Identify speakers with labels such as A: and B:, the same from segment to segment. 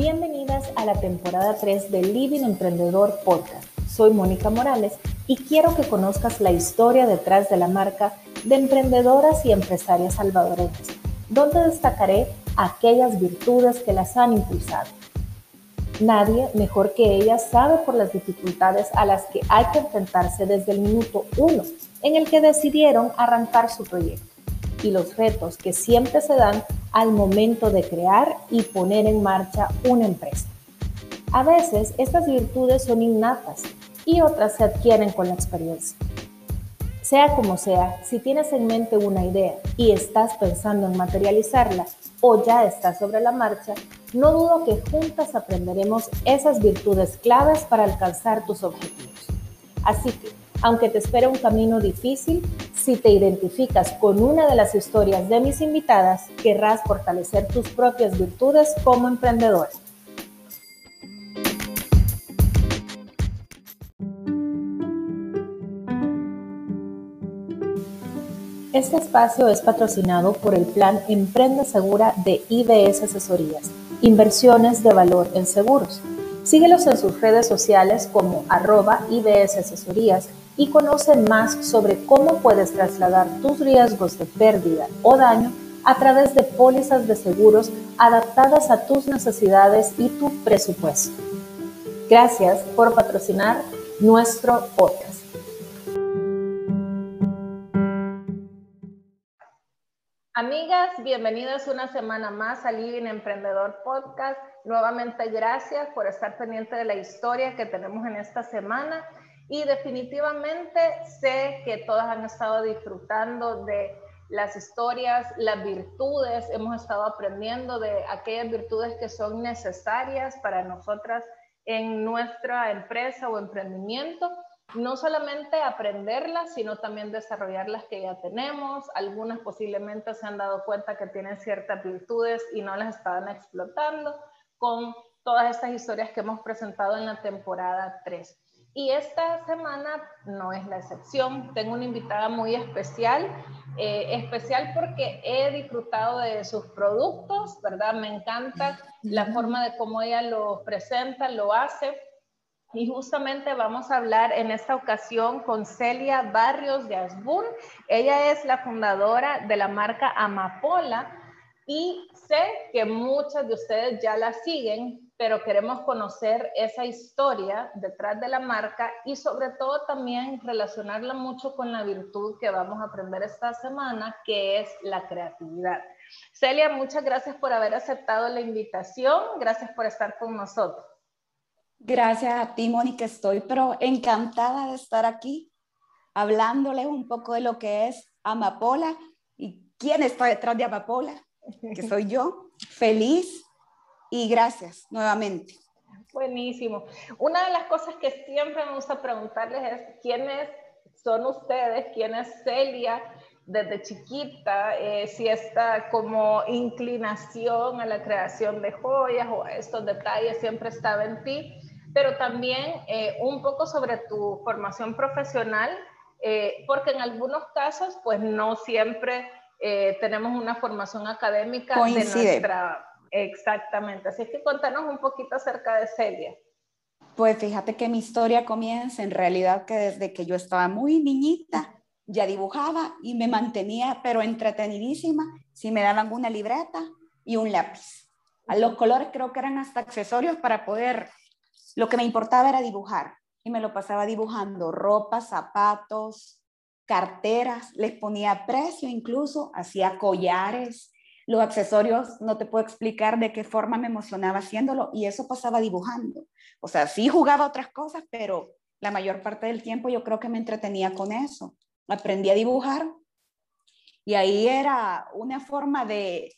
A: Bienvenidas a la temporada 3 de Living Emprendedor Podcast. Soy Mónica Morales y quiero que conozcas la historia detrás de la marca de emprendedoras y empresarias salvadoreñas, donde destacaré aquellas virtudes que las han impulsado. Nadie mejor que ellas sabe por las dificultades a las que hay que enfrentarse desde el minuto uno en el que decidieron arrancar su proyecto y los retos que siempre se dan al momento de crear y poner en marcha una empresa. A veces estas virtudes son innatas y otras se adquieren con la experiencia. Sea como sea, si tienes en mente una idea y estás pensando en materializarla o ya estás sobre la marcha, no dudo que juntas aprenderemos esas virtudes claves para alcanzar tus objetivos. Así que aunque te espera un camino difícil, si te identificas con una de las historias de mis invitadas, querrás fortalecer tus propias virtudes como emprendedora. Este espacio es patrocinado por el plan Emprende Segura de IBS Asesorías, Inversiones de Valor en Seguros. Síguelos en sus redes sociales como arroba IBS Asesorías y conoce más sobre cómo puedes trasladar tus riesgos de pérdida o daño a través de pólizas de seguros adaptadas a tus necesidades y tu presupuesto. Gracias por patrocinar nuestro podcast. Amigas, bienvenidas una semana más al Living Emprendedor Podcast. Nuevamente gracias por estar pendiente de la historia que tenemos en esta semana y definitivamente sé que todas han estado disfrutando de las historias, las virtudes, hemos estado aprendiendo de aquellas virtudes que son necesarias para nosotras en nuestra empresa o emprendimiento. No solamente aprenderlas, sino también desarrollarlas que ya tenemos. Algunas posiblemente se han dado cuenta que tienen ciertas virtudes y no las estaban explotando con todas estas historias que hemos presentado en la temporada 3. Y esta semana no es la excepción. Tengo una invitada muy especial, eh, especial porque he disfrutado de sus productos, ¿verdad? Me encanta la forma de cómo ella lo presenta, lo hace. Y justamente vamos a hablar en esta ocasión con Celia Barrios de Asbun. Ella es la fundadora de la marca Amapola y sé que muchas de ustedes ya la siguen pero queremos conocer esa historia detrás de la marca y sobre todo también relacionarla mucho con la virtud que vamos a aprender esta semana, que es la creatividad. Celia, muchas gracias por haber aceptado la invitación, gracias por estar con nosotros.
B: Gracias a ti, Mónica, estoy pero encantada de estar aquí hablándoles un poco de lo que es Amapola y quién está detrás de Amapola, que soy yo, feliz y gracias nuevamente.
A: Buenísimo. Una de las cosas que siempre me gusta preguntarles es quiénes son ustedes, quién es Celia desde chiquita, eh, si esta como inclinación a la creación de joyas o a estos detalles siempre estaba en ti, pero también eh, un poco sobre tu formación profesional, eh, porque en algunos casos pues no siempre tenemos una formación académica de nuestra Exactamente. Así que contanos un poquito acerca de Celia.
B: Pues fíjate que mi historia comienza en realidad que desde que yo estaba muy niñita ya dibujaba y me mantenía pero entretenidísima si me daban una libreta y un lápiz. A los colores creo que eran hasta accesorios para poder, lo que me importaba era dibujar y me lo pasaba dibujando ropa, zapatos, carteras, les ponía precio incluso, hacía collares, los accesorios, no te puedo explicar de qué forma me emocionaba haciéndolo y eso pasaba dibujando. O sea, sí jugaba otras cosas, pero la mayor parte del tiempo yo creo que me entretenía con eso. Aprendí a dibujar y ahí era una forma de,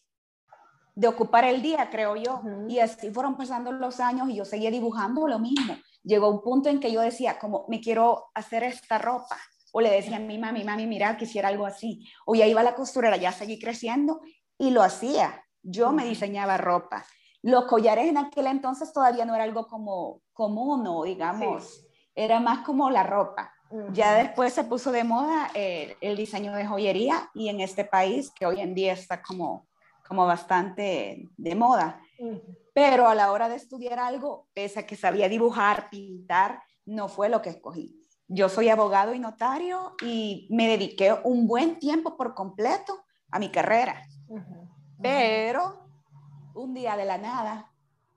B: de ocupar el día, creo yo. Y así fueron pasando los años y yo seguía dibujando lo mismo. Llegó un punto en que yo decía, como, me quiero hacer esta ropa. O le decía a mi mami, mami, mira, quisiera algo así. O ya iba a la costurera, ya seguí creciendo y lo hacía. Yo me diseñaba ropa. Los collares en aquel entonces todavía no era algo como común o digamos, era más como la ropa. Ya después se puso de moda eh, el diseño de joyería y en este país que hoy en día está como, como bastante de moda. pero a la hora de estudiar algo, pese a que sabía dibujar, pintar, no fue lo que escogí. Yo soy abogado y notario y me dediqué un buen tiempo por completo a mi carrera. Pero un día de la nada,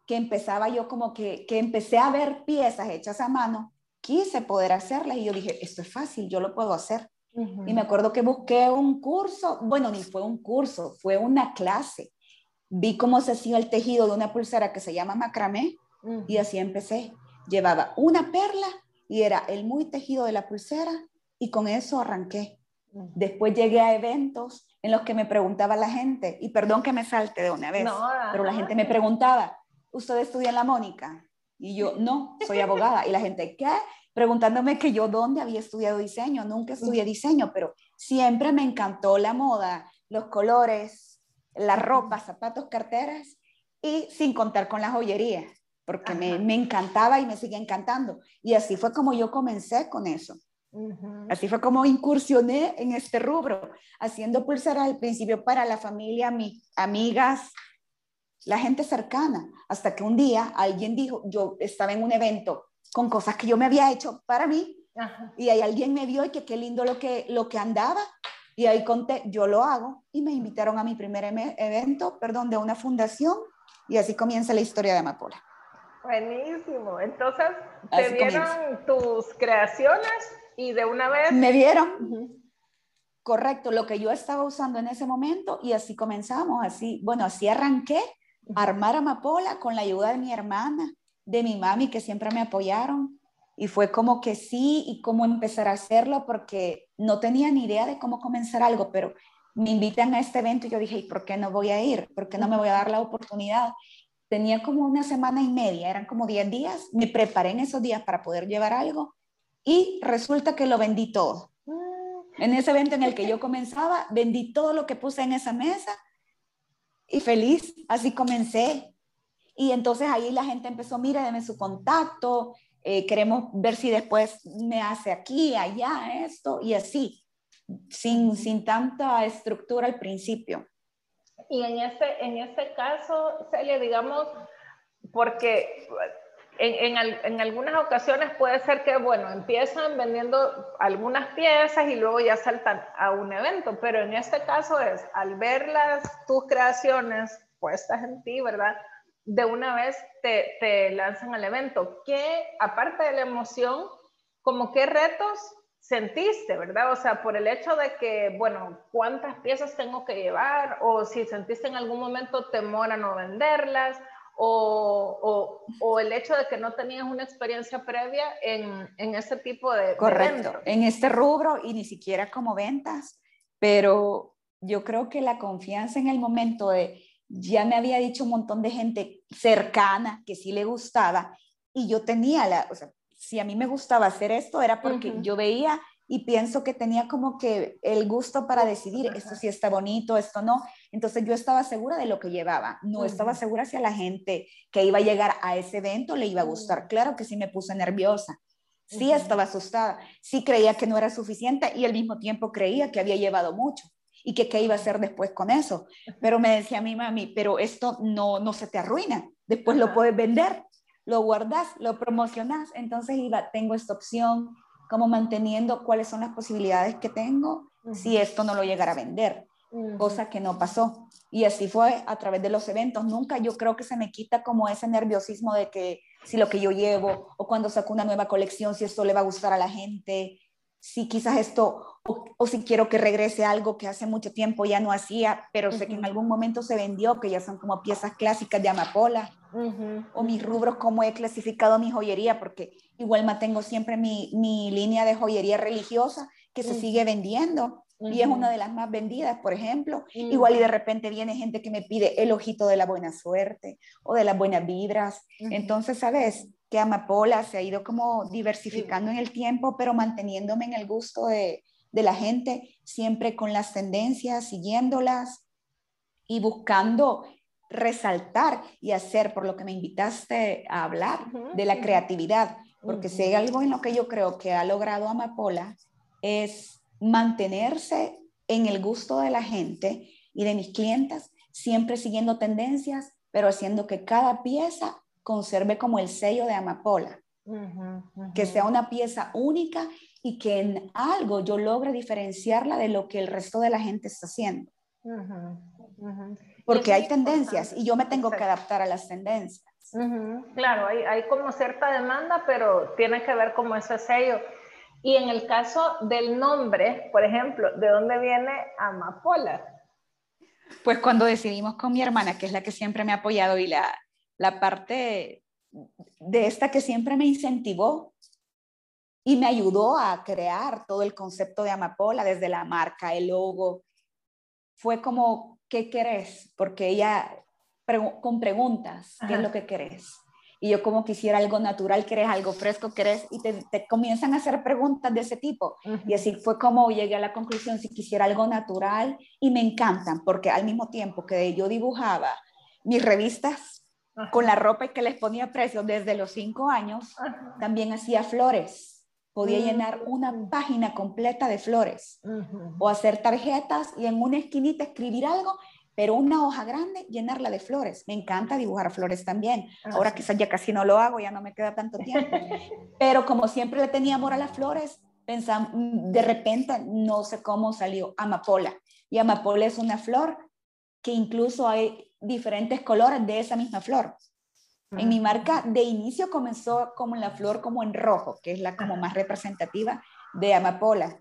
B: que empezaba yo como que, que empecé a ver piezas hechas a mano, quise poder hacerlas y yo dije, esto es fácil, yo lo puedo hacer. Y me acuerdo que busqué un curso, bueno, ni fue un curso, fue una clase. Vi cómo se hacía el tejido de una pulsera que se llama macramé y así empecé. Llevaba una perla y era el muy tejido de la pulsera y con eso arranqué. Después llegué a eventos en los que me preguntaba la gente, y perdón que me salte de una vez, pero la gente me preguntaba, ¿usted estudia en la Mónica? Y yo, no, soy abogada. Y la gente, ¿qué? Preguntándome que yo dónde había estudiado diseño. Nunca estudié diseño, pero siempre me encantó la moda, los colores, la ropa, zapatos, carteras, y sin contar con la joyería, porque me, me, encantaba y me sigue encantando. Y así fue como yo comencé con eso. Así fue como incursioné en este rubro, haciendo pulseras al principio para la familia, mis amigas, la gente cercana, hasta que un día alguien dijo, yo estaba en un evento con cosas que yo me había hecho para mí, y ahí alguien me vio y que qué lindo lo que, lo que andaba, y ahí conté, yo lo hago, y me invitaron a mi primer evento, perdón, de una fundación, y así comienza la historia de Amapola.
A: Buenísimo, entonces te vieron tus creaciones y de una vez...
B: Me vieron. Correcto, lo que yo estaba usando en ese momento y así comenzamos, así, bueno, así arranqué armar amapola con la ayuda de mi hermana, de mi mami, que siempre me apoyaron. Y fue como que sí, y cómo empezar a hacerlo, porque no tenía ni idea de cómo comenzar algo, pero me invitan a este evento y yo dije, ¿y por qué no voy a ir? ¿Por qué no me voy a dar la oportunidad? Tenía como una semana y media, eran como 10 días, me preparé en esos días para poder llevar algo y resulta que lo vendí todo. En ese evento en el que yo comenzaba, vendí todo lo que puse en esa mesa y feliz, así comencé. Y entonces ahí la gente empezó, mire, deme su contacto, eh, queremos ver si después me hace aquí, allá, esto, y así, sin, sin tanta estructura al principio.
A: Y en este, en este caso, Celia, digamos, porque en, en, en, algunas ocasiones puede ser que, bueno, empiezan vendiendo algunas piezas y luego ya saltan a un evento, pero en este caso es al ver las, tus creaciones puestas en ti, ¿verdad? De una vez te, te lanzan al evento. ¿Qué, aparte de la emoción, como qué retos sentiste, ¿verdad? O sea, por el hecho de que, bueno, ¿cuántas piezas tengo que llevar? O si sentiste en algún momento temor a no venderlas o, o, el hecho de que no tenías una experiencia previa en, en ese tipo de...
B: Correcto, en este rubro y ni siquiera como ventas, pero yo creo que la confianza en el momento de, ya me había dicho un montón de gente cercana que sí le gustaba y yo tenía la, o sea, si a mí me gustaba hacer esto era porque yo veía y pienso que tenía como que el gusto para decidir, esto sí está bonito, esto no. Entonces yo estaba segura de lo que llevaba, no estaba segura si a la gente que iba a llegar a ese evento le iba a gustar. Claro que sí me puse nerviosa, sí estaba asustada, sí creía que no era suficiente y al mismo tiempo creía que había llevado mucho y que qué iba a hacer después con eso. Pero me decía mi mami, pero esto no, no se te arruina, después lo puedes vender, lo guardas, lo promocionas, entonces iba, tengo esta opción, como manteniendo cuáles son las posibilidades que tengo si esto no lo llegara a vender, cosa que no pasó. Y así fue a través de los eventos. Nunca yo creo que se me quita como ese nerviosismo de que si lo que yo llevo o cuando saco una nueva colección, si esto le va a gustar a la gente, si quizás esto, o, si quiero que regrese algo que hace mucho tiempo ya no hacía, pero sé que en algún momento se vendió, que ya son como piezas clásicas de amapola, o mis rubros, como he clasificado mi joyería, porque igual mantengo siempre mi, mi línea de joyería religiosa que se sigue vendiendo. Y es una de las más vendidas, por ejemplo. Igual y de repente viene gente que me pide el ojito de la buena suerte o de las buenas vibras. Entonces, ¿sabes? que Amapola se ha ido como diversificando en el tiempo, pero manteniéndome en el gusto de, de la gente, siempre con las tendencias, siguiéndolas y buscando resaltar y hacer, por lo que me invitaste a hablar, de la creatividad, porque si hay algo en lo que yo creo que ha logrado Amapola es mantenerse en el gusto de la gente y de mis clientas, siempre siguiendo tendencias, pero haciendo que cada pieza conserve como el sello de amapola, que sea una pieza única y que en algo yo logre diferenciarla de lo que el resto de la gente está haciendo. Porque hay tendencias y yo me tengo que adaptar a las tendencias.
A: Claro, hay, hay, como cierta demanda, pero tiene que ver como ese sello. Y en el caso del nombre, por ejemplo, ¿de dónde viene Amapola?
B: Pues cuando decidimos con mi hermana, que es la que siempre me ha apoyado y la, la parte de esta que siempre me incentivó y me ayudó a crear todo el concepto de Amapola, desde la marca, el logo, fue como, ¿qué querés? Porque ella con preguntas, ¿qué es lo que querés? Y yo como quisiera algo natural, querés algo fresco, querés, y te, comienzan a hacer preguntas de ese tipo. Y así fue como llegué a la conclusión, si quisiera algo natural, y me encantan, porque al mismo tiempo que yo dibujaba mis revistas con la ropa y que les ponía precio desde los cinco años, también hacía flores. Podía mm. llenar una página completa de flores o hacer tarjetas y en una esquinita escribir algo pero una hoja grande, llenarla de flores. Me encanta dibujar flores también. Ah, Ahora quizás ya casi no lo hago, ya no me queda tanto tiempo. pero como siempre le tenía amor a las flores, pensamos, de repente, no sé cómo salió amapola. Y amapola es una flor que incluso hay diferentes colores de esa misma flor. En mi marca de inicio comenzó como la flor como en rojo, que es la como más representativa de amapola.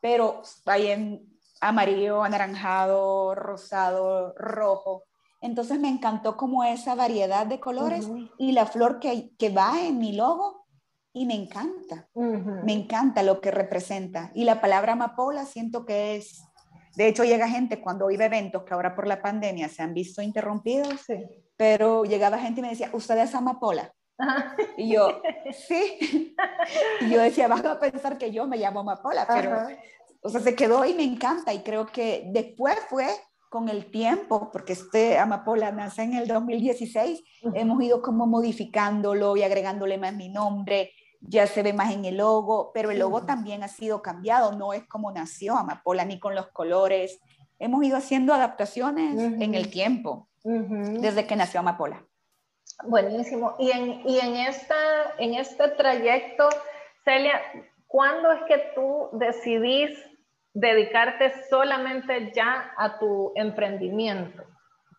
B: Pero hay en amarillo, anaranjado, rosado, rojo. Entonces me encantó como esa variedad de colores y la flor que, que va en mi logo y me encanta. Me encanta lo que representa. Y la palabra amapola siento que es, de hecho llega gente cuando iba eventos que ahora por la pandemia se han visto interrumpidos, pero llegaba gente y me decía, ¿usted es amapola? Y yo, sí. Y yo decía, vas a pensar que yo me llamo amapola, pero o sea, se quedó y me encanta y creo que después fue con el tiempo, porque este Amapola nace en el 2016, hemos ido como modificándolo y agregándole más mi nombre, ya se ve más en el logo, pero el logo también ha sido cambiado, no es como nació Amapola ni con los colores, hemos ido haciendo adaptaciones en el tiempo, desde que nació Amapola.
A: Buenísimo. Y en, y en, esta, en este trayecto, Celia, ¿cuándo es que tú decidís dedicarte solamente ya a tu emprendimiento,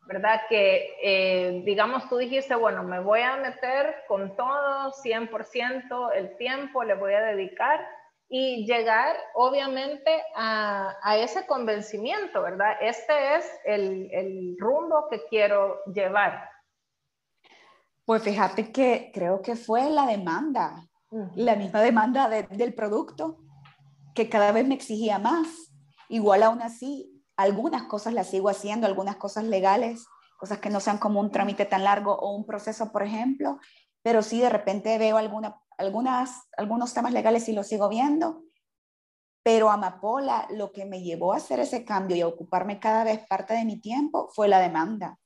A: ¿verdad? Que, eh, digamos, tú dijiste, bueno, me voy a meter con todo, 100% el tiempo, le voy a dedicar y llegar, obviamente, a, ese convencimiento, ¿verdad? Este es el, rumbo que quiero llevar.
B: Pues fíjate que creo que fue la demanda, la misma demanda del producto que cada vez me exigía más. Igual aún así, algunas cosas las sigo haciendo, algunas cosas legales, cosas que no sean como un trámite tan largo o un proceso, por ejemplo, pero sí de repente veo alguna, algunas, algunos temas legales y los sigo viendo. Pero Amapola, lo que me llevó a hacer ese cambio y a ocuparme cada vez parte de mi tiempo fue la demanda.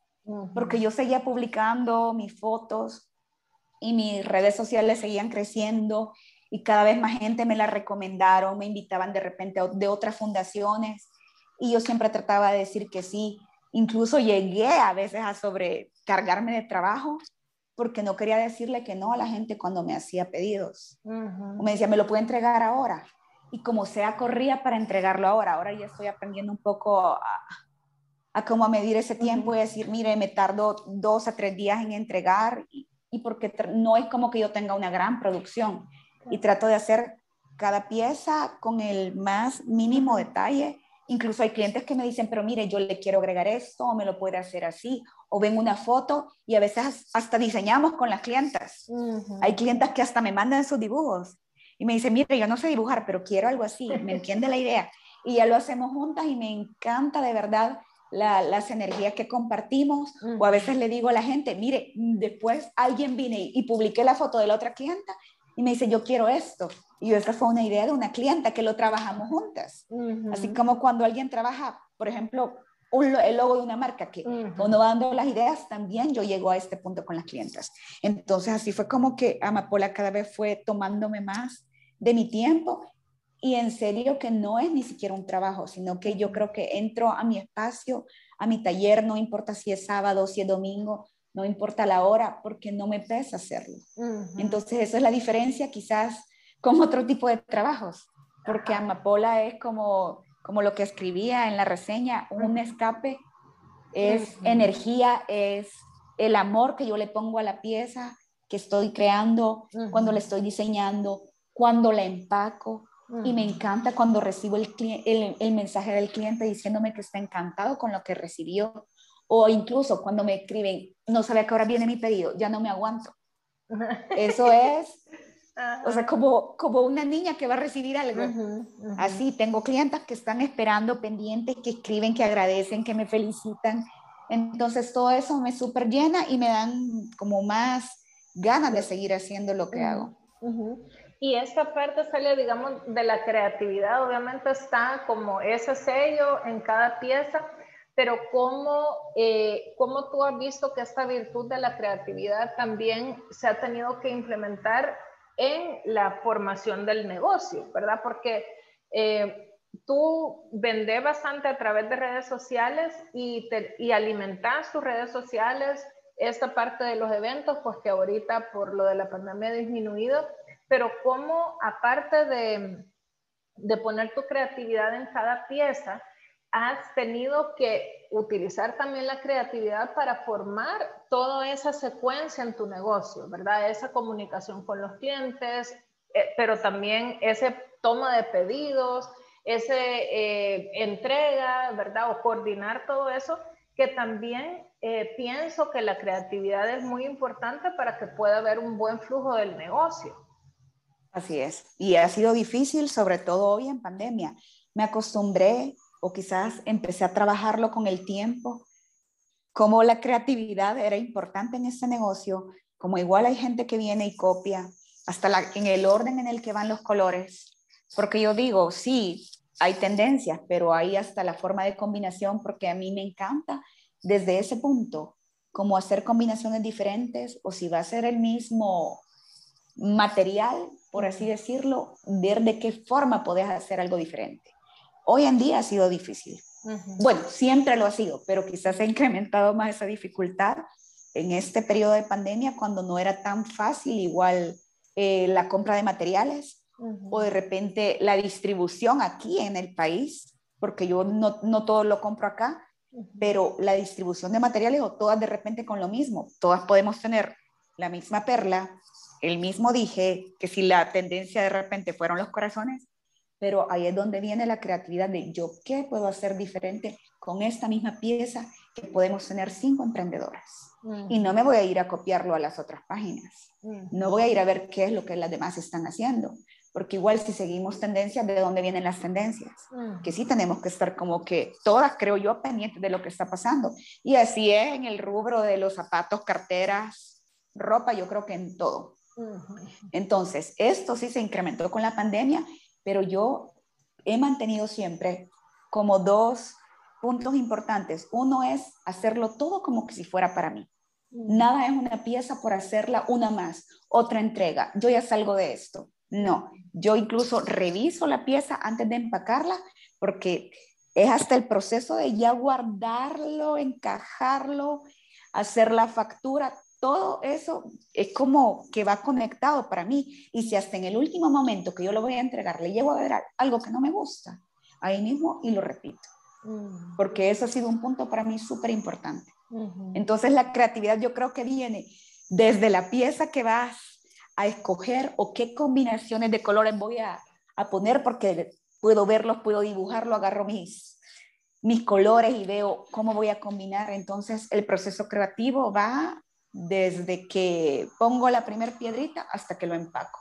B: Porque yo seguía publicando mis fotos y mis redes sociales seguían creciendo y cada vez más gente me la recomendaron, me invitaban de repente de otras fundaciones y yo siempre trataba de decir que sí. Incluso llegué a veces a sobrecargarme de trabajo porque no quería decirle que no a la gente cuando me hacía pedidos. me decía, me lo puede entregar ahora. Y como sea, corría para entregarlo ahora. Ahora ya estoy aprendiendo un poco a, a cómo medir ese tiempo y decir, mire, me tardo dos a tres días en entregar y, y porque no es como que yo tenga una gran producción y trato de hacer cada pieza con el más mínimo detalle. Incluso hay clientes que me dicen, pero mire, yo le quiero agregar esto, o me lo puede hacer así, o ven una foto y a veces hasta diseñamos con las clientas. Hay clientas que hasta me mandan sus dibujos y me dicen, mire, yo no sé dibujar, pero quiero algo así, me entiende la idea. Y ya lo hacemos juntas y me encanta de verdad las energías que compartimos. O a veces le digo a la gente, mire, después alguien vine y publiqué la foto de la otra clienta y me dice, yo quiero esto. Y esa fue una idea de una clienta que lo trabajamos juntas. Así como cuando alguien trabaja, por ejemplo, el logo de una marca que uno va dando las ideas, también yo llego a este punto con las clientas. Entonces así fue como que Amapola cada vez fue tomándome más de mi tiempo y en serio que no es ni siquiera un trabajo, sino que yo creo que entro a mi espacio, a mi taller, no importa si es sábado, si es domingo, no importa la hora, porque no me pesa hacerlo. Entonces, eso es la diferencia quizás con otro tipo de trabajos, porque amapola es como, como lo que escribía en la reseña, un escape, es energía, es el amor que yo le pongo a la pieza que estoy creando, cuando la estoy diseñando, cuando la empaco. Y me encanta cuando recibo el, el, el, mensaje del cliente diciéndome que está encantado con lo que recibió. O incluso cuando me escriben, no sabe a qué hora viene mi pedido, ya no me aguanto. Eso es, o sea, como, como una niña que va a recibir algo. Así, tengo clientes que están esperando, pendientes, que escriben, que agradecen, que me felicitan. Entonces, todo eso me súper llena y me dan como más ganas de seguir haciendo lo que hago.
A: Y esta parte sale, digamos, de la creatividad, obviamente está como ese sello en cada pieza, pero ¿cómo, eh, ¿cómo tú has visto que esta virtud de la creatividad también se ha tenido que implementar en la formación del negocio, ¿verdad? Porque eh, tú vendes bastante a través de redes sociales y, te, y alimentas tus redes sociales, esta parte de los eventos, pues que ahorita por lo de la pandemia ha disminuido, pero cómo aparte de, de poner tu creatividad en cada pieza, has tenido que utilizar también la creatividad para formar toda esa secuencia en tu negocio, ¿verdad? Esa comunicación con los clientes, eh, pero también ese toma de pedidos, ese eh, entrega, ¿verdad? O coordinar todo eso, que también eh, pienso que la creatividad es muy importante para que pueda haber un buen flujo del negocio.
B: Así es. Y ha sido difícil, sobre todo hoy en pandemia. Me acostumbré o quizás empecé a trabajarlo con el tiempo, como la creatividad era importante en ese negocio, como igual hay gente que viene y copia, hasta en el orden en el que van los colores, porque yo digo, sí, hay tendencias, pero hay hasta la forma de combinación, porque a mí me encanta desde ese punto, como hacer combinaciones diferentes, o si va a ser el mismo material, por así decirlo, ver de qué forma podés hacer algo diferente. Hoy en día ha sido difícil. Bueno, siempre lo ha sido, pero quizás se ha incrementado más esa dificultad en este periodo de pandemia cuando no era tan fácil igual eh, la compra de materiales o de repente la distribución aquí en el país, porque yo no, no todo lo compro acá, pero la distribución de materiales o todas de repente con lo mismo, todas podemos tener la misma perla, el mismo dije, que si la tendencia de repente fueron los corazones, pero ahí es donde viene la creatividad de yo qué puedo hacer diferente con esta misma pieza que podemos tener cinco emprendedoras. Y no me voy a ir a copiarlo a las otras páginas. No voy a ir a ver qué es lo que las demás están haciendo, porque igual si seguimos tendencias, ¿de dónde vienen las tendencias? Que sí tenemos que estar como que todas, creo yo, pendientes de lo que está pasando. Y así es en el rubro de los zapatos, carteras, ropa, yo creo que en todo. Entonces, esto sí se incrementó con la pandemia pero yo he mantenido siempre como dos puntos importantes. Uno es hacerlo todo como que si fuera para mí. Nada es una pieza por hacerla una más, otra entrega. Yo ya salgo de esto. No, yo incluso reviso la pieza antes de empacarla porque es hasta el proceso de ya guardarlo, encajarlo, hacer la factura, todo eso es como que va conectado para mí. Y si hasta en el último momento que yo lo voy a entregar le llevo a ver algo que no me gusta, ahí mismo y lo repito. Mm. Porque eso ha sido un punto para mí súper importante. Entonces la creatividad yo creo que viene desde la pieza que vas a escoger o qué combinaciones de colores voy a, a poner porque puedo verlos, puedo dibujarlo, agarro mis, mis colores y veo cómo voy a combinar. Entonces el proceso creativo va desde que pongo la primera piedrita hasta que lo empaco.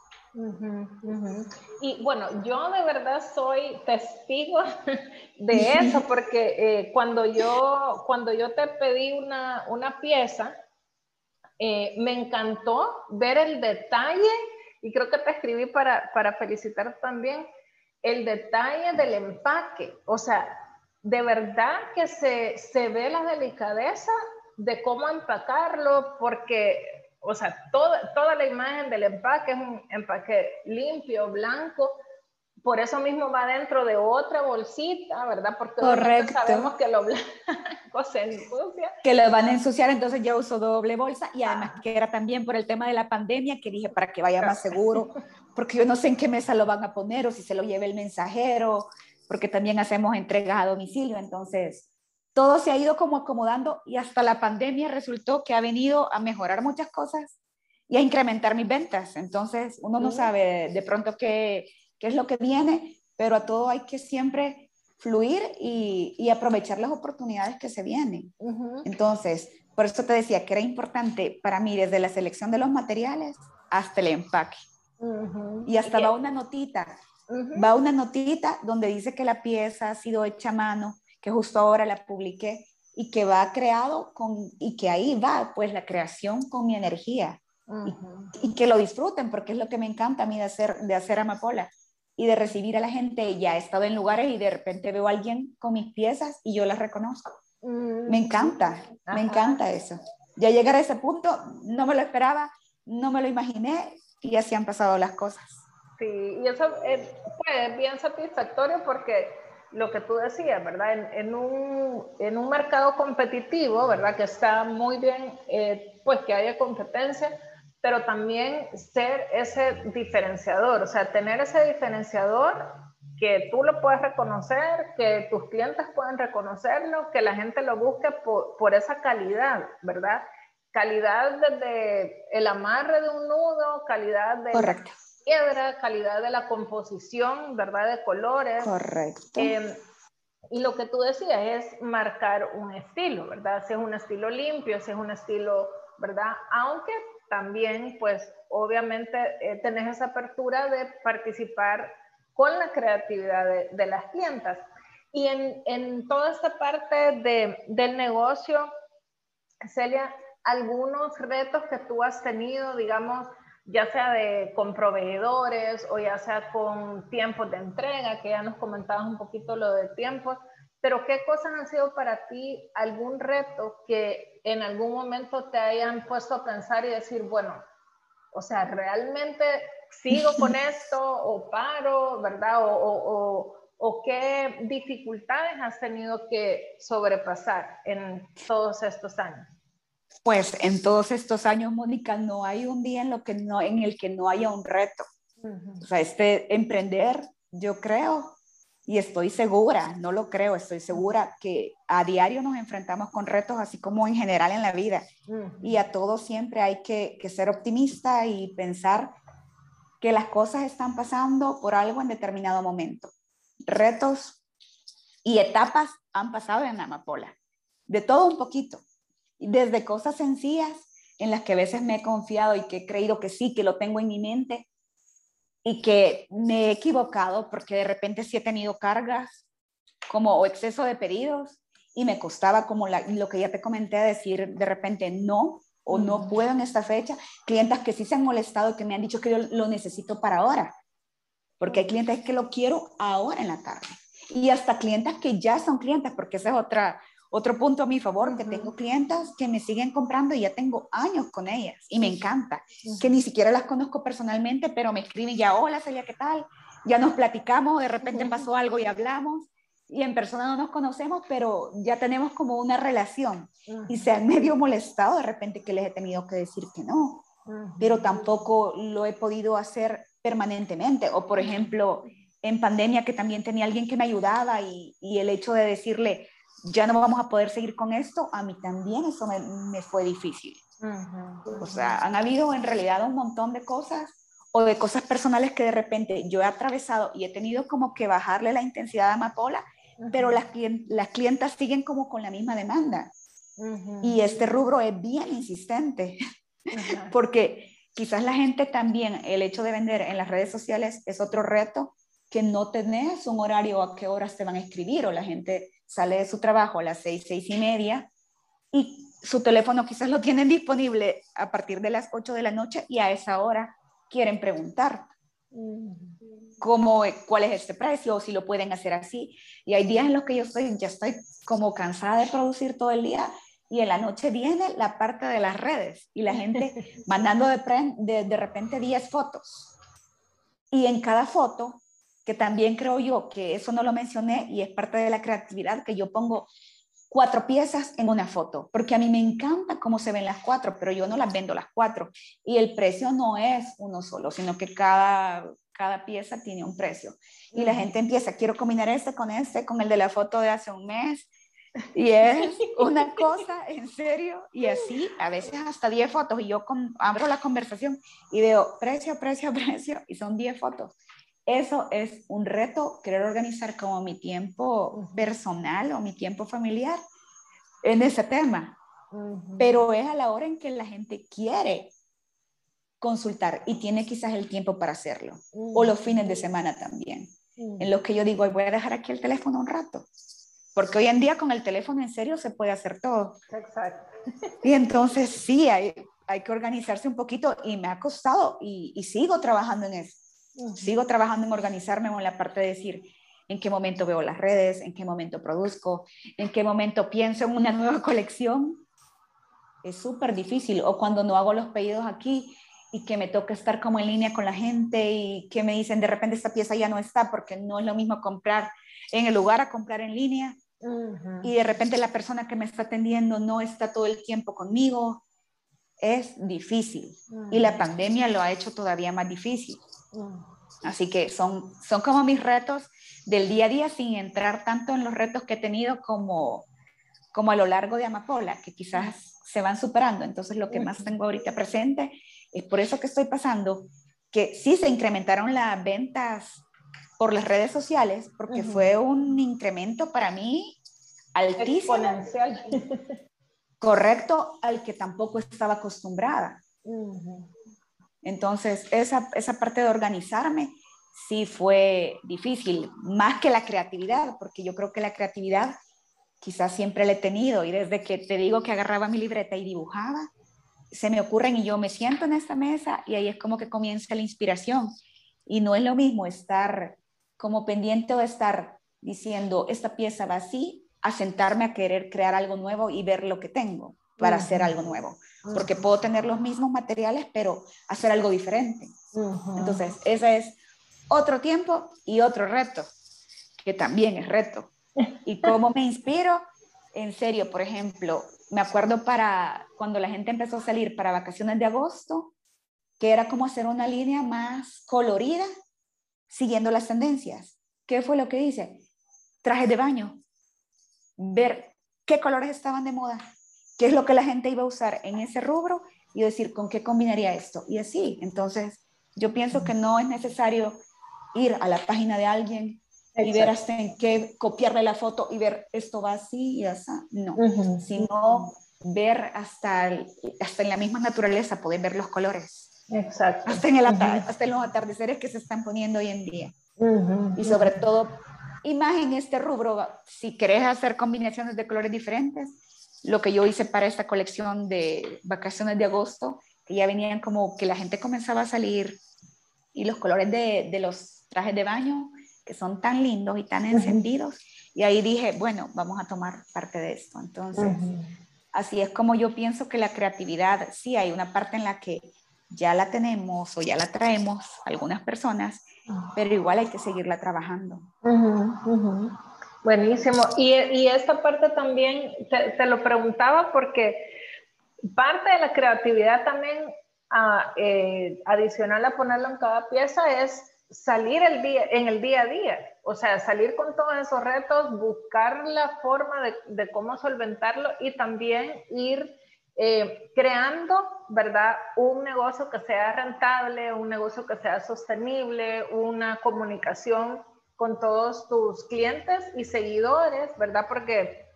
A: Y bueno, yo de verdad soy testigo de eso porque eh, cuando, yo, cuando yo te pedí una, una pieza, eh, me encantó ver el detalle y creo que te escribí para, para felicitar también el detalle del empaque. O sea, de verdad que se, se ve la delicadeza de cómo empacarlo, porque, o sea, toda, toda la imagen del empaque es un empaque limpio, blanco, por eso mismo va dentro de otra bolsita, ¿verdad? Porque
B: Correcto.
A: sabemos que lo blanco se ensucia.
B: Que lo van a ensuciar, entonces yo uso doble bolsa y además que era también por el tema de la pandemia que dije para que vaya más seguro, porque yo no sé en qué mesa lo van a poner o si se lo lleve el mensajero, porque también hacemos entregas a domicilio, entonces todo se ha ido como acomodando y hasta la pandemia resultó que ha venido a mejorar muchas cosas y a incrementar mis ventas. Entonces uno no sabe de pronto qué, qué es lo que viene, pero a todo hay que siempre fluir y, y aprovechar las oportunidades que se vienen. Entonces, por eso te decía que era importante para mí desde la selección de los materiales hasta el empaque. Y hasta va una notita, va una notita donde dice que la pieza ha sido hecha a mano, que justo ahora la publiqué y que va creado con, y que ahí va pues la creación con mi energía. y, y, que lo disfruten porque es lo que me encanta a mí de hacer, de hacer amapola y de recibir a la gente. Ya he estado en lugares y de repente veo a alguien con mis piezas y yo las reconozco. Mm. Me encanta, me encanta eso. Ya llegar a ese punto no me lo esperaba, no me lo imaginé y así han pasado las cosas.
A: Sí, y eso es pues, bien satisfactorio porque lo que tú decías, ¿verdad? En, en, un, en un, mercado competitivo, ¿verdad? Que está muy bien, eh, pues que haya competencia, pero también ser ese diferenciador, o sea, tener ese diferenciador que tú lo puedes reconocer, que tus clientes pueden reconocerlo, que la gente lo busque por, por esa calidad, ¿verdad? Calidad desde el amarre de un nudo, calidad de
B: Correcto.
A: Piedra, calidad de la composición, ¿verdad? De colores.
B: Correcto.
A: Eh, y lo que tú decías es marcar un estilo, ¿verdad? Si es un estilo limpio, si es un estilo, ¿verdad? Aunque también, pues obviamente eh, tenés esa apertura de participar con la creatividad de, las clientas. Y en, en, toda esta parte de, del negocio, Celia, algunos retos que tú has tenido, digamos, ya sea de, con proveedores o ya sea con tiempos de entrega, que ya nos comentabas un poquito lo de tiempos, pero ¿qué cosas han sido para ti algún reto que en algún momento te hayan puesto a pensar y decir, bueno, o sea, realmente sigo con esto o paro, ¿verdad? O, o, o, qué dificultades has tenido que sobrepasar en todos estos años?
B: Pues en todos estos años, Mónica, no hay un día en, lo que no, en el que no haya un reto. O sea, este emprender, yo creo, y estoy segura, no lo creo, estoy segura que a diario nos enfrentamos con retos, así como en general en la vida. Y a todos siempre hay que, ser optimista y pensar que las cosas están pasando por algo en determinado momento. Retos y etapas han pasado en Amapola, de todo un poquito, desde cosas sencillas en las que a veces me he confiado y que he creído que sí, que lo tengo en mi mente, y que me he equivocado porque de repente sí he tenido cargas como o exceso de pedidos y me costaba como lo que ya te comenté decir de repente no o no puedo en esta fecha. Clientes que sí se han molestado y que me han dicho que yo lo necesito para ahora, porque hay clientes que lo quiero ahora en la tarde. Y hasta clientes que ya son clientes, porque esa es otra, otro punto a mi favor, que tengo clientas que me siguen comprando y ya tengo años con ellas y me encanta, que ni siquiera las conozco personalmente, pero me escriben ya, hola Celia, ¿qué tal? Ya nos platicamos, de repente pasó algo y hablamos y en persona no nos conocemos, pero ya tenemos como una relación y se han medio molestado de repente que les he tenido que decir que no, pero tampoco lo he podido hacer permanentemente. O por ejemplo, en pandemia que también tenía alguien que me ayudaba y, y el hecho de decirle, ya no vamos a poder seguir con esto, a mí también eso me, fue difícil. O sea, han habido en realidad un montón de cosas o de cosas personales que de repente yo he atravesado y he tenido como que bajarle la intensidad a Amapola, pero las, las clientas siguen como con la misma demanda. Y este rubro es bien insistente, porque quizás la gente también, el hecho de vender en las redes sociales es otro reto, que no tenés un horario a qué horas te van a escribir o la gente sale de su trabajo a las seis, seis y media y su teléfono quizás lo tienen disponible a partir de las 8 de la noche y a esa hora quieren preguntar cómo, cuál es este precio o si lo pueden hacer así. Y hay días en los que yo estoy, ya estoy como cansada de producir todo el día y en la noche viene la parte de las redes y la gente mandando de, de, de repente 10 fotos. Y en cada foto que también creo yo que eso no lo mencioné y es parte de la creatividad que yo pongo cuatro piezas en una foto, porque a mí me encanta cómo se ven las cuatro, pero yo no las vendo las cuatro. Y el precio no es uno solo, sino que cada, cada pieza tiene un precio. Y la gente empieza, quiero combinar este con este, con el de la foto de hace un mes. Y es una cosa, en serio, y así, a veces hasta 10 fotos, y yo abro la conversación y veo precio, precio, precio, y son 10 fotos. Eso es un reto, querer organizar como mi tiempo personal o mi tiempo familiar en ese tema. Pero es a la hora en que la gente quiere consultar y tiene quizás el tiempo para hacerlo. O los fines de semana también. En los que yo digo, voy a dejar aquí el teléfono un rato. Porque hoy en día con el teléfono en serio se puede hacer todo. Exacto. Y entonces sí, hay, hay que organizarse un poquito y me ha costado y, y sigo trabajando en eso Sigo trabajando en organizarme en la parte de decir en qué momento veo las redes, en qué momento produzco, en qué momento pienso en una nueva colección. Es súper difícil. O cuando no hago los pedidos aquí y que me toca estar como en línea con la gente y que me dicen de repente esta pieza ya no está porque no es lo mismo comprar en el lugar a comprar en línea. Y de repente la persona que me está atendiendo no está todo el tiempo conmigo. Es difícil. Y la pandemia lo ha hecho todavía más difícil. Así que son, son como mis retos del día a día sin entrar tanto en los retos que he tenido como, como a lo largo de Amapola, que quizás se van superando. Entonces lo que más tengo ahorita presente es por eso que estoy pasando, que sí se incrementaron las ventas por las redes sociales, porque fue un incremento para mí altísimo. Exponencial. Correcto, al que tampoco estaba acostumbrada. Entonces, esa, esa parte de organizarme sí fue difícil, más que la creatividad, porque yo creo que la creatividad quizás siempre la he tenido y desde que te digo que agarraba mi libreta y dibujaba, se me ocurren y yo me siento en esta mesa y ahí es como que comienza la inspiración. Y no es lo mismo estar como pendiente o estar diciendo, esta pieza va así, a sentarme a querer crear algo nuevo y ver lo que tengo para hacer algo nuevo porque puedo tener los mismos materiales, pero hacer algo diferente. Entonces, ese es otro tiempo y otro reto, que también es reto. ¿Y cómo me inspiro? En serio, por ejemplo, me acuerdo para cuando la gente empezó a salir para vacaciones de agosto, que era como hacer una línea más colorida, siguiendo las tendencias. ¿Qué fue lo que hice? Trajes de baño, ver qué colores estaban de moda, qué es lo que la gente iba a usar en ese rubro y decir con qué combinaría esto. Y así, entonces yo pienso que no es necesario ir a la página de alguien y ver hasta en qué copiarle la foto y ver esto va así y así. No, sino ver hasta, hasta en la misma naturaleza, poder ver los colores. Exacto. Hasta en, el hasta en los atardeceres que se están poniendo hoy en día. Y sobre todo, y más en este rubro, si querés hacer combinaciones de colores diferentes, lo que yo hice para esta colección de vacaciones de agosto, que ya venían como que la gente comenzaba a salir y los colores de, de los trajes de baño, que son tan lindos y tan encendidos. Y ahí dije, bueno, vamos a tomar parte de esto. Entonces, así es como yo pienso que la creatividad, sí, hay una parte en la que ya la tenemos o ya la traemos algunas personas, pero igual hay que seguirla trabajando.
A: Buenísimo. Y, y, esta parte también te, lo preguntaba porque parte de la creatividad también ah, eh, adicional a ponerlo en cada pieza es salir el día, en el día a día. O sea, salir con todos esos retos, buscar la forma de, cómo solventarlo y también ir eh, creando, ¿verdad? Un negocio que sea rentable, un negocio que sea sostenible, una comunicación con todos tus clientes y seguidores, ¿verdad? Porque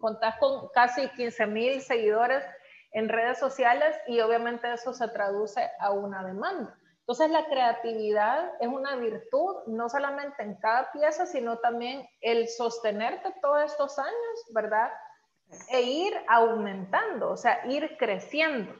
A: contás con casi 15 mil seguidores en redes sociales y obviamente eso se traduce a una demanda. Entonces la creatividad es una virtud, no solamente en cada pieza, sino también el sostenerte todos estos años, ¿verdad? E ir aumentando, o sea, ir creciendo.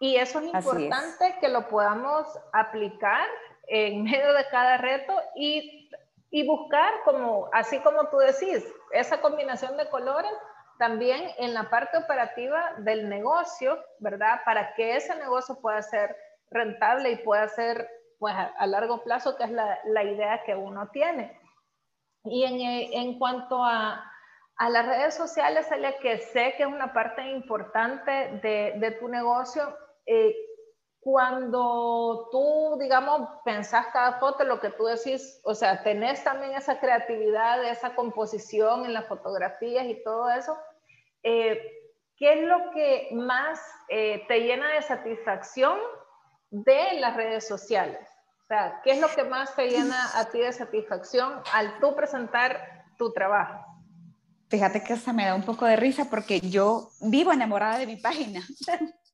A: Y eso es importante que lo podamos aplicar en medio de cada reto y y buscar como, así como tú decís, esa combinación de colores también en la parte operativa del negocio, ¿verdad? Para que ese negocio pueda ser rentable y pueda ser pues a, largo plazo, que es la, la, idea que uno tiene. Y en, en cuanto a, a las redes sociales, Celia, que sé que es una parte importante de, de tu negocio. Eh, cuando tú, digamos, pensás cada foto, lo que tú decís, o sea, tenés también esa creatividad, esa composición en las fotografías y todo eso, eh, ¿qué es lo que más eh, te llena de satisfacción de las redes sociales? O sea, ¿qué es lo que más te llena a ti de satisfacción al tú presentar tu trabajo?
B: Fíjate que hasta me da un poco de risa porque yo vivo enamorada de mi página.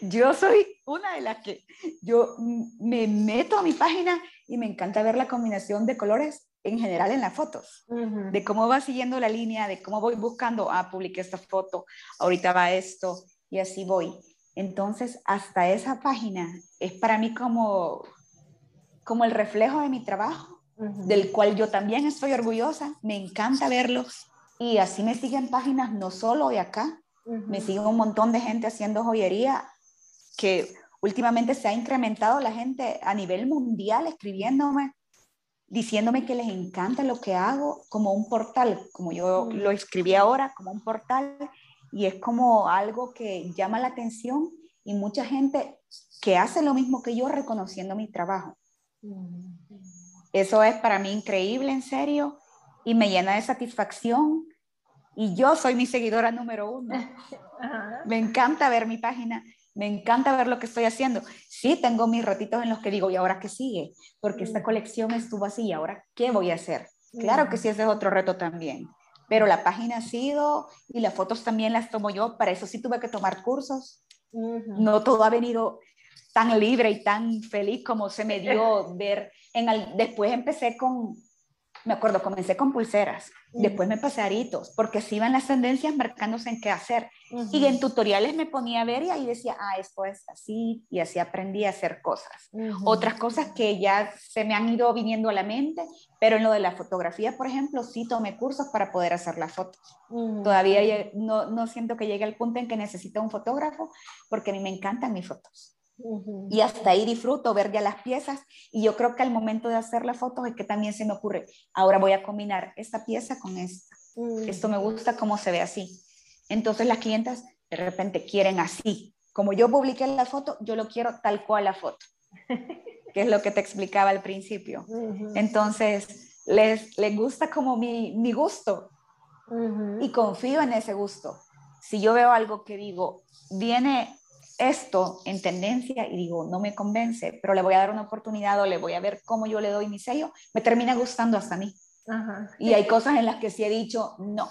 B: yo soy una de las que yo me meto a mi página y me encanta ver la combinación de colores en general en las fotos, de cómo va siguiendo la línea, de cómo voy buscando, ah, publiqué esta foto, ahorita va esto y así voy. Entonces, hasta esa página es para mí como, como el reflejo de mi trabajo, del cual yo también estoy orgullosa, me encanta verlo y así me siguen páginas no solo de acá, me siguen un montón de gente haciendo joyería que últimamente se ha incrementado la gente a nivel mundial escribiéndome, diciéndome que les encanta lo que hago como un portal, como yo lo escribí ahora, como un portal, y es como algo que llama la atención y mucha gente que hace lo mismo que yo reconociendo mi trabajo. Eso es para mí increíble, en serio, y me llena de satisfacción y yo soy mi seguidora número uno. Me encanta ver mi página, me encanta ver lo que estoy haciendo. Sí, tengo mis ratitos en los que digo, ¿y ahora qué sigue? Porque esta colección estuvo así, ¿y ahora qué voy a hacer? Claro que sí, ese es otro reto también. Pero la página ha sido y las fotos también las tomo yo. Para eso sí tuve que tomar cursos. No todo ha venido tan libre y tan feliz como se me dio ver. En después empecé con, me acuerdo, comencé con pulseras, después me pasé aritos, porque así iban las tendencias marcándose en qué hacer. Y en tutoriales me ponía a ver y ahí decía, ah, esto es así, y así aprendí a hacer cosas. Otras cosas que ya se me han ido viniendo a la mente, pero en lo de la fotografía, por ejemplo, sí tomé cursos para poder hacer las fotos. Todavía no, no siento que llegue al punto en que necesito un fotógrafo, porque a mí me encantan mis fotos. Y hasta ahí disfruto ver ya las piezas y yo creo que al momento de hacer las fotos es que también se me ocurre, ahora voy a combinar esta pieza con esta. Esto me gusta cómo se ve así. Entonces las clientas de repente quieren así. Como yo publiqué la foto, yo lo quiero tal cual la foto, que es lo que te explicaba al principio. Entonces les, les gusta como mi, mi gusto y confío en ese gusto. Si yo veo algo que digo, viene esto en tendencia y digo, no me convence, pero le voy a dar una oportunidad o le voy a ver cómo yo le doy mi sello, me termina gustando hasta a mí. Y hay cosas en las que sí he dicho, no,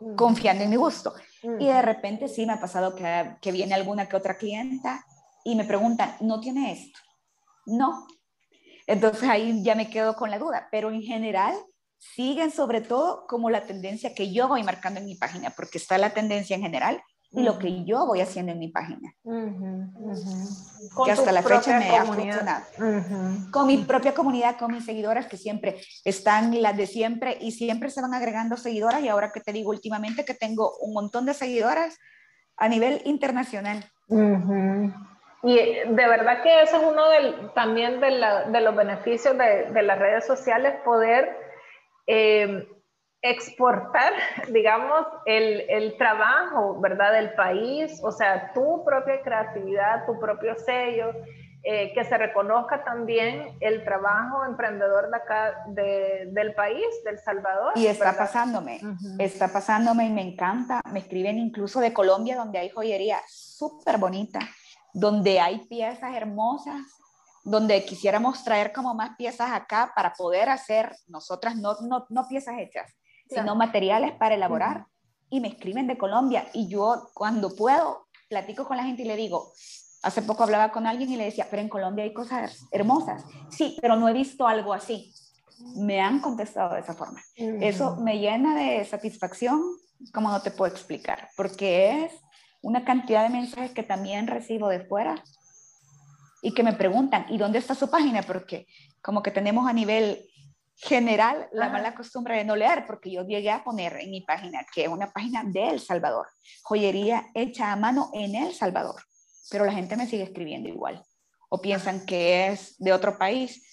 B: mm. confiando en mi gusto. Y de repente sí me ha pasado que, que viene alguna que otra clienta y me preguntan, ¿no tiene esto? No. Entonces ahí ya me quedo con la duda, pero en general siguen sobre todo como la tendencia que yo voy marcando en mi página, porque está la tendencia en general y lo que yo voy haciendo en mi página. Que hasta la fecha me ha funcionado. Con mi propia comunidad, con mis seguidoras que siempre están las de siempre y siempre se van agregando seguidoras y ahora que te digo últimamente que tengo un montón de seguidoras a nivel internacional.
A: Y de verdad que ese es uno del, también de, la, de, los beneficios de, de, las redes sociales, poder... Eh, exportar, digamos, el, el, trabajo, ¿verdad?, del país, o sea, tu propia creatividad, tu propio sello, eh, que se reconozca también el trabajo emprendedor de acá, de, del país, del Salvador.
B: Y está pasándome, está pasándome y me encanta. Me escriben incluso de Colombia, donde hay joyería súper bonita, donde hay piezas hermosas, donde quisiéramos traer como más piezas acá para poder hacer nosotras, no, no, no piezas hechas, sino materiales para elaborar. Y me escriben de Colombia y yo cuando puedo platico con la gente y le digo, hace poco hablaba con alguien y le decía, pero en Colombia hay cosas hermosas. Sí, pero no he visto algo así. Me han contestado de esa forma. Eso me llena de satisfacción, como no te puedo explicar, porque es una cantidad de mensajes que también recibo de fuera y que me preguntan, ¿y dónde está su página? Porque como que tenemos a nivel general la mala costumbre de no leer, porque yo llegué a poner en mi página que es una página de El Salvador, joyería hecha a mano en El Salvador, pero la gente me sigue escribiendo igual, o piensan que es de otro país,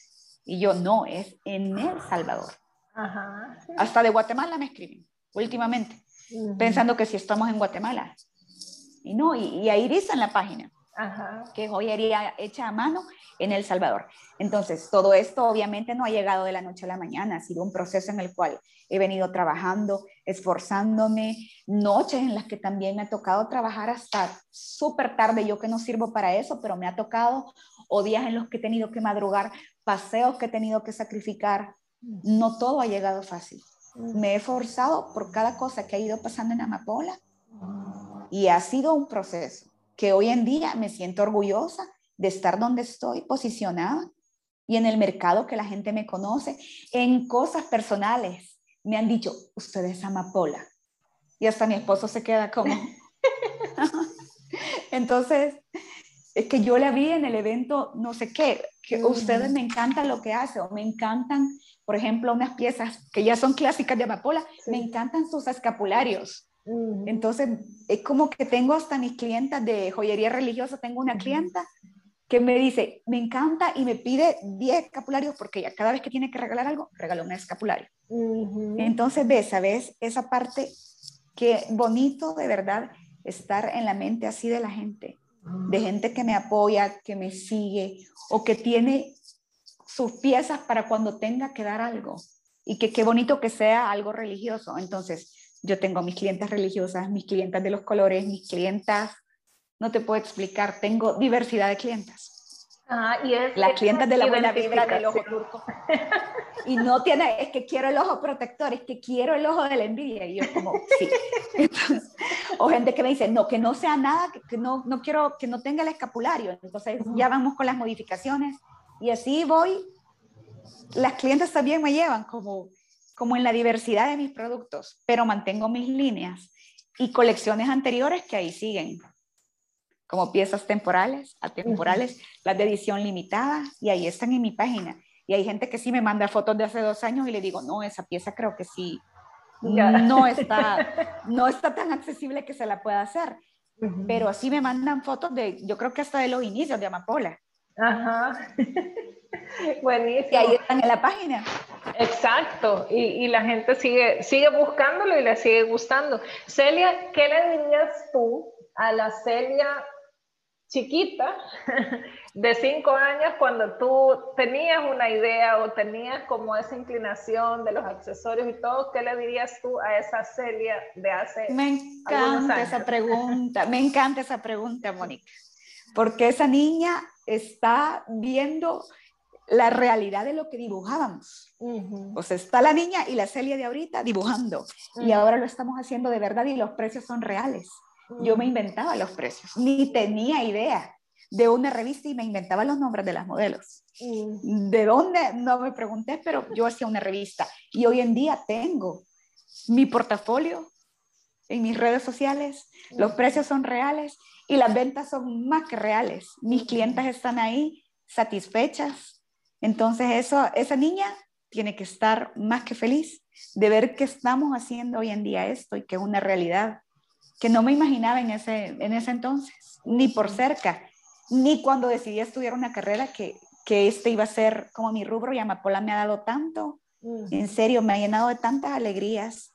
B: y yo no, es en El Salvador. Hasta de Guatemala me escriben últimamente, pensando que si estamos en Guatemala. Y no, y, y ahí dice en la página que es joyería hecha a mano en El Salvador. Entonces, todo esto obviamente no ha llegado de la noche a la mañana, ha sido un proceso en el cual he venido trabajando, esforzándome, noches en las que también me ha tocado trabajar hasta súper tarde, yo que no sirvo para eso, pero me ha tocado, o días en los que he tenido que madrugar, paseos que he tenido que sacrificar, no todo ha llegado fácil. Me he esforzado por cada cosa que ha ido pasando en Amapola y ha sido un proceso que hoy en día me siento orgullosa de estar donde estoy posicionada y en el mercado que la gente me conoce, en cosas personales. Me han dicho, usted es amapola. Y hasta mi esposo se queda como... Entonces, es que yo la vi en el evento, no sé qué, que ustedes me encanta lo que hacen, o me encantan, por ejemplo, unas piezas que ya son clásicas de amapola, me encantan sus escapularios. Entonces, es como que tengo hasta mis clientas de joyería religiosa, tengo una clienta que me dice, me encanta y me pide 10 escapularios porque ya cada vez que tiene que regalar algo, regala un escapulario. Entonces, ves, ¿sabes? Esa parte que bonito de verdad estar en la mente así de la gente, de gente que me apoya, que me sigue o que tiene sus piezas para cuando tenga que dar algo. Y que qué bonito que sea algo religioso. Entonces, yo tengo mis clientes religiosas, mis clientas de los colores, mis clientas, no te puedo explicar, tengo diversidad de clientas.
A: Ah, y es
B: las clientas de la buena vibra del ojo turco. Y no tiene, es que quiero el ojo protector, es que quiero el ojo de la envidia. Y yo como, sí. o gente que me dice, no, que no sea nada, que, no, no quiero, que no tenga el escapulario. Entonces ya vamos con las modificaciones. Y así voy. Las clientes también me llevan como, como en la diversidad de mis productos, pero mantengo mis líneas y colecciones anteriores que ahí siguen, como piezas temporales, atemporales, las de edición limitada, y ahí están en mi página. Y hay gente que sí me manda fotos de hace dos años y le digo, no, esa pieza creo que sí, no está, no está tan accesible que se la pueda hacer. Pero así me mandan fotos de, yo creo que hasta de los inicios de Amapola.
A: Ajá. Buenísimo.
B: Y ahí están en la página.
A: Exacto, y, la gente sigue, sigue buscándolo y le sigue gustando. Celia, ¿qué le dirías tú a la Celia chiquita de cinco años cuando tú tenías una idea o tenías como esa inclinación de los accesorios y todo? ¿Qué le dirías tú a esa Celia de hace
B: Me encanta esa pregunta, me encanta esa pregunta, Mónica, porque esa niña está viendo la realidad de lo que dibujábamos. O sea, está la niña y la Celia de ahorita dibujando y ahora lo estamos haciendo de verdad y los precios son reales. Yo me inventaba los precios, ni tenía idea de una revista y me inventaba los nombres de las modelos. ¿De dónde? No me pregunté, pero yo hacía una revista y hoy en día tengo mi portafolio en mis redes sociales, los precios son reales y las ventas son más que reales. Mis clientes están ahí satisfechas, entonces, eso, esa niña tiene que estar más que feliz de ver que estamos haciendo hoy en día esto y que es una realidad que no me imaginaba en ese, en ese entonces, ni por cerca, ni cuando decidí estudiar una carrera que, que este iba a ser como mi rubro y Amapola me ha dado tanto, en serio, me ha llenado de tantas alegrías.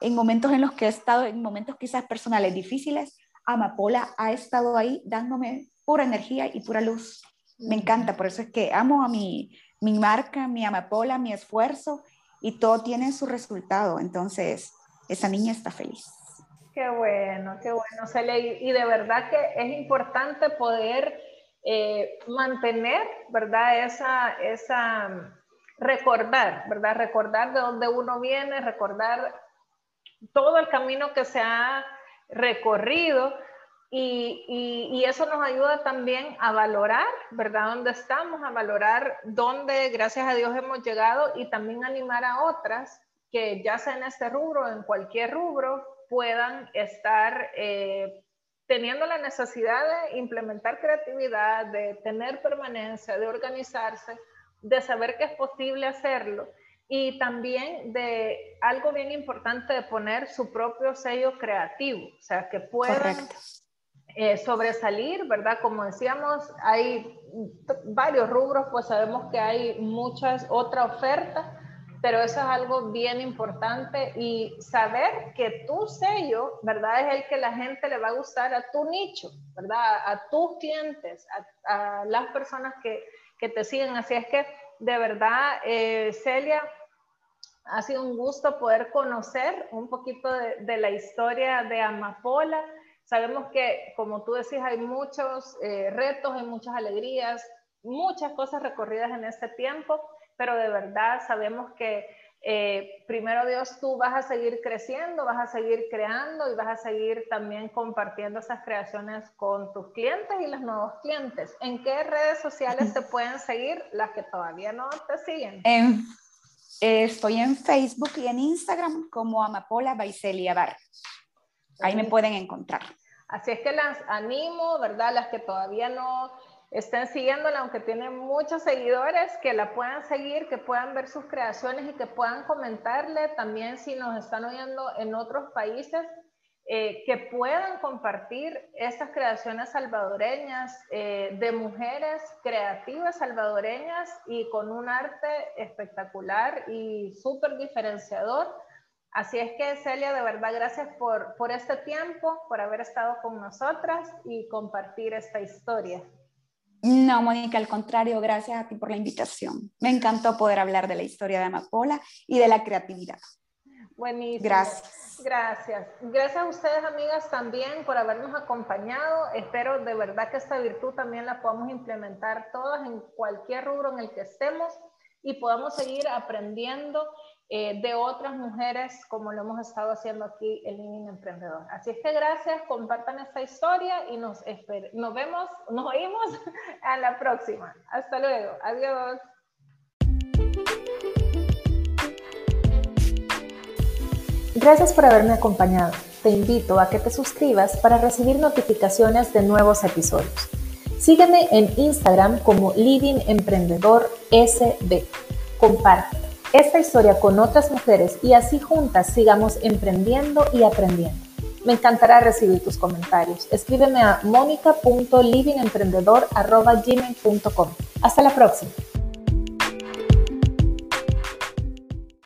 B: En momentos en los que he estado, en momentos quizás personales difíciles, Amapola ha estado ahí dándome pura energía y pura luz. Me encanta, por eso es que amo a mi, mi marca, mi amapola, mi esfuerzo y todo tiene su resultado. Entonces, esa niña está feliz.
A: Qué bueno, qué bueno, Cele. Y de verdad que es importante poder eh, mantener, ¿verdad? Esa, esa, recordar, ¿verdad? Recordar de dónde uno viene, recordar todo el camino que se ha recorrido y, eso nos ayuda también a valorar, ¿verdad? Dónde estamos, a valorar dónde, gracias a Dios, hemos llegado y también animar a otras que ya sea en este rubro o en cualquier rubro, puedan estar eh, teniendo la necesidad de implementar creatividad, de tener permanencia, de organizarse, de saber que es posible hacerlo y también de algo bien importante de poner su propio sello creativo, o sea, que puedan eh, sobresalir, ¿verdad? Como decíamos, hay varios rubros, pues sabemos que hay muchas otra oferta, pero eso es algo bien importante y saber que tu sello, ¿verdad? Es el que la gente le va a gustar a tu nicho, ¿verdad? A, tus clientes, a, las personas que, que, te siguen. Así es que, de verdad, eh, Celia, ha sido un gusto poder conocer un poquito de, de la historia de Amapola. Sabemos que, como tú decís, hay muchos eh, retos, hay muchas alegrías, muchas cosas recorridas en este tiempo, pero de verdad sabemos que eh, primero Dios, tú vas a seguir creciendo, vas a seguir creando y vas a seguir también compartiendo esas creaciones con tus clientes y los nuevos clientes. ¿En qué redes sociales te pueden seguir las que todavía no te siguen?
B: estoy en Facebook y en Instagram como Amapola Baicelia Bar. Ahí me pueden encontrar.
A: Así es que las animo, ¿verdad? Las que todavía no estén siguiéndola, aunque tiene muchos seguidores, que la puedan seguir, que puedan ver sus creaciones y que puedan comentarle también si nos están oyendo en otros países, eh, que puedan compartir estas creaciones salvadoreñas eh, de mujeres creativas salvadoreñas y con un arte espectacular y súper diferenciador. Así es que Celia, de verdad, gracias por, por este tiempo, por haber estado con nosotras y compartir esta historia.
B: No, Mónica, al contrario, gracias a ti por la invitación. Me encantó poder hablar de la historia de Amapola y de la creatividad.
A: Buenísimo.
B: Gracias.
A: Gracias. Gracias a ustedes, amigas, también por habernos acompañado. Espero de verdad que esta virtud también la podamos implementar todas en cualquier rubro en el que estemos y podamos seguir aprendiendo eh, de otras mujeres como lo hemos estado haciendo aquí en Living Emprendedor. Así es que gracias, compartan esta historia y nos, nos vemos, nos oímos a la próxima. Hasta luego, adiós.
C: Gracias por haberme acompañado. Te invito a que te suscribas para recibir notificaciones de nuevos episodios. Sígueme en Instagram como Living Emprendedor SB. Comparte esta historia con otras mujeres y así juntas sigamos emprendiendo y aprendiendo. Me encantará recibir tus comentarios. Escríbeme a monica.livingemprendedor.gmail.com. Hasta la próxima.